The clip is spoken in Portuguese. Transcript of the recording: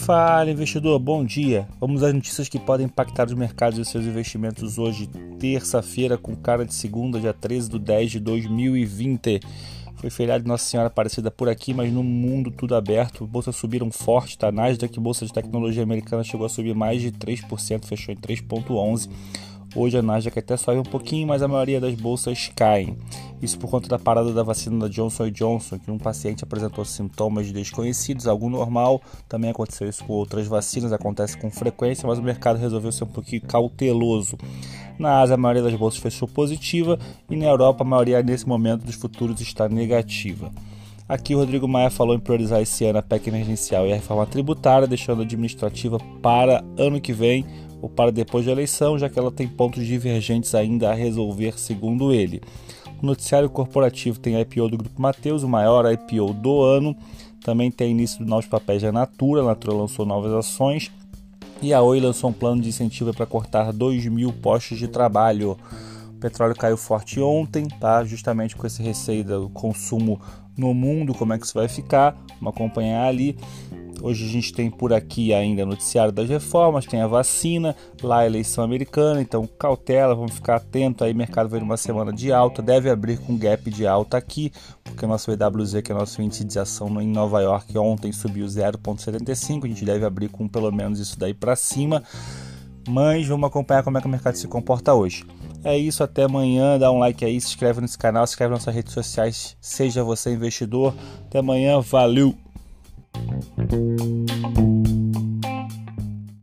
Fala, investidor, bom dia. Vamos às notícias que podem impactar os mercados e seus investimentos hoje, terça-feira, com cara de segunda, dia 13 de 10 de 2020. Foi feriado de Nossa Senhora Aparecida por aqui, mas no mundo tudo aberto. Bolsas subiram forte, tá? Nasdaq, bolsa de tecnologia americana, chegou a subir mais de 3%, fechou em 3,11%. Hoje a Nasdaq até sobe um pouquinho, mas a maioria das bolsas caem. Isso por conta da parada da vacina da Johnson Johnson, que um paciente apresentou sintomas desconhecidos, algo normal. Também aconteceu isso com outras vacinas, acontece com frequência, mas o mercado resolveu ser um pouquinho cauteloso. Na Ásia, a maioria das bolsas fechou positiva e na Europa, a maioria nesse momento dos futuros está negativa. Aqui o Rodrigo Maia falou em priorizar esse ano a PEC emergencial e a reforma tributária, deixando a administrativa para ano que vem ou para depois da eleição, já que ela tem pontos divergentes ainda a resolver, segundo ele. O noticiário corporativo tem a IPO do Grupo Mateus, o maior IPO do ano. Também tem início de novos papéis da Natura, a Natura lançou novas ações. E a Oi lançou um plano de incentivo para cortar 2 mil postos de trabalho. O petróleo caiu forte ontem, tá? justamente com esse receio do consumo no mundo, como é que isso vai ficar. Vamos acompanhar ali. Hoje a gente tem por aqui ainda noticiário das reformas, tem a vacina, lá a eleição americana, então cautela, vamos ficar atento aí, mercado vai numa semana de alta, deve abrir com gap de alta aqui, porque o nosso EWZ, que é nosso índice de ação em Nova York, ontem subiu 0,75, a gente deve abrir com pelo menos isso daí para cima, mas vamos acompanhar como é que o mercado se comporta hoje. É isso, até amanhã. Dá um like aí, se inscreve nesse canal, se inscreve nas nossas redes sociais. Seja você investidor. Até amanhã, valeu! Thank you.